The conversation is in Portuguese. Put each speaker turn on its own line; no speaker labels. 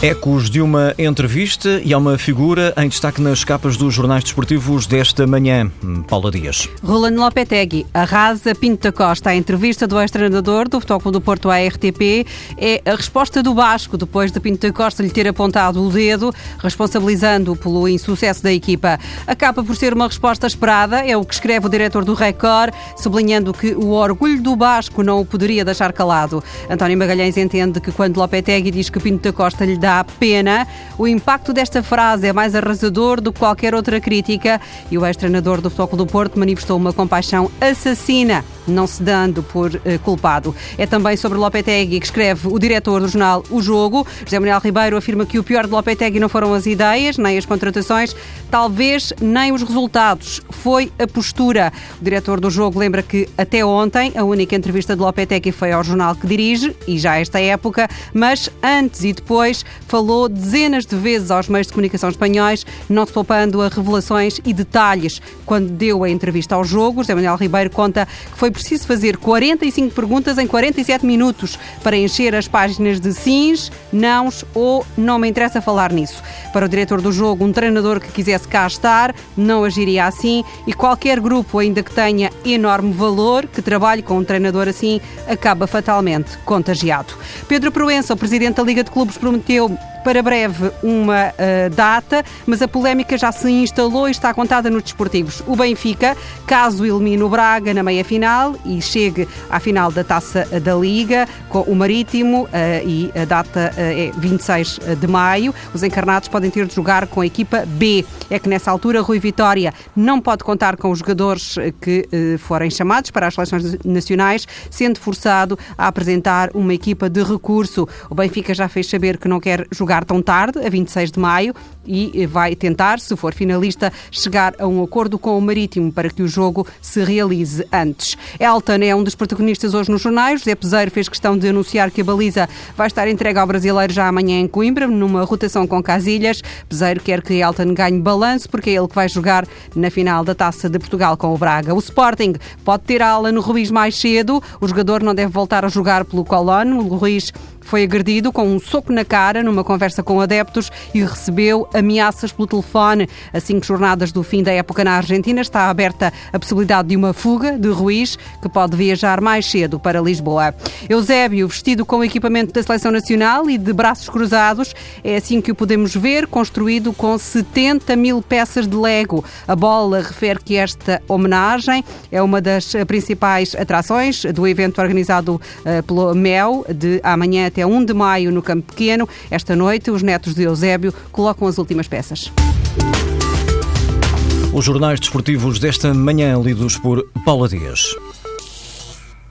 Ecos de uma entrevista e há uma figura em destaque nas capas dos jornais desportivos desta manhã. Paula Dias.
Roland Lopetegui arrasa Pinto da Costa. A entrevista do ex-treinador do Futebol do Porto à RTP é a resposta do Basco depois de Pinto da Costa lhe ter apontado o dedo, responsabilizando-o pelo insucesso da equipa. Acaba por ser uma resposta esperada, é o que escreve o diretor do Record, sublinhando que o orgulho do Basco não o poderia deixar calado. António Magalhães entende que quando Lopetegui diz que Pinto da Costa lhe dá dá pena. O impacto desta frase é mais arrasador do que qualquer outra crítica e o ex-treinador do Futebol do Porto manifestou uma compaixão assassina não se dando por uh, culpado. É também sobre Lopetegui que escreve o diretor do jornal O Jogo. José Manuel Ribeiro afirma que o pior de Lopetegui não foram as ideias, nem as contratações, talvez nem os resultados. Foi a postura. O diretor do jogo lembra que até ontem a única entrevista de Lopetegui foi ao jornal que dirige, e já esta época, mas antes e depois falou dezenas de vezes aos meios de comunicação espanhóis, não se poupando a revelações e detalhes. Quando deu a entrevista ao jogo, José Manuel Ribeiro conta que foi preciso fazer 45 perguntas em 47 minutos para encher as páginas de sims, nãos ou não me interessa falar nisso. Para o diretor do jogo, um treinador que quisesse cá estar não agiria assim e qualquer grupo, ainda que tenha enorme valor, que trabalhe com um treinador assim, acaba fatalmente contagiado. Pedro Proença, o presidente da Liga de Clubes, prometeu para breve uma uh, data, mas a polémica já se instalou e está contada nos desportivos. O Benfica, caso elimine o Braga na meia-final e chegue à final da Taça da Liga, com o Marítimo, uh, e a data uh, é 26 de maio, os encarnados podem ter de jogar com a equipa B. É que nessa altura Rui Vitória não pode contar com os jogadores que forem chamados para as seleções nacionais, sendo forçado a apresentar uma equipa de recurso. O Benfica já fez saber que não quer jogar chegar tão tarde, a 26 de maio, e vai tentar, se for finalista, chegar a um acordo com o Marítimo para que o jogo se realize antes. Elton é um dos protagonistas hoje nos jornais. José Peseiro fez questão de anunciar que a baliza vai estar entregue ao brasileiro já amanhã em Coimbra, numa rotação com Casilhas. Peseiro quer que Elton ganhe balanço, porque é ele que vai jogar na final da Taça de Portugal com o Braga. O Sporting pode ter a ala no Ruiz mais cedo. O jogador não deve voltar a jogar pelo Colón. O Ruiz foi agredido com um soco na cara numa conversa com adeptos e recebeu ameaças pelo telefone. A cinco jornadas do fim da época na Argentina está aberta a possibilidade de uma fuga de Ruiz, que pode viajar mais cedo para Lisboa. Eusébio, vestido com equipamento da Seleção Nacional e de braços cruzados, é assim que o podemos ver, construído com 70 mil peças de Lego. A bola refere que esta homenagem é uma das principais atrações do evento organizado uh, pelo MEL de amanhã até até 1 de maio no Campo Pequeno. Esta noite, os netos de Eusébio colocam as últimas peças.
Os jornais desportivos desta manhã, lidos por Paula Dias.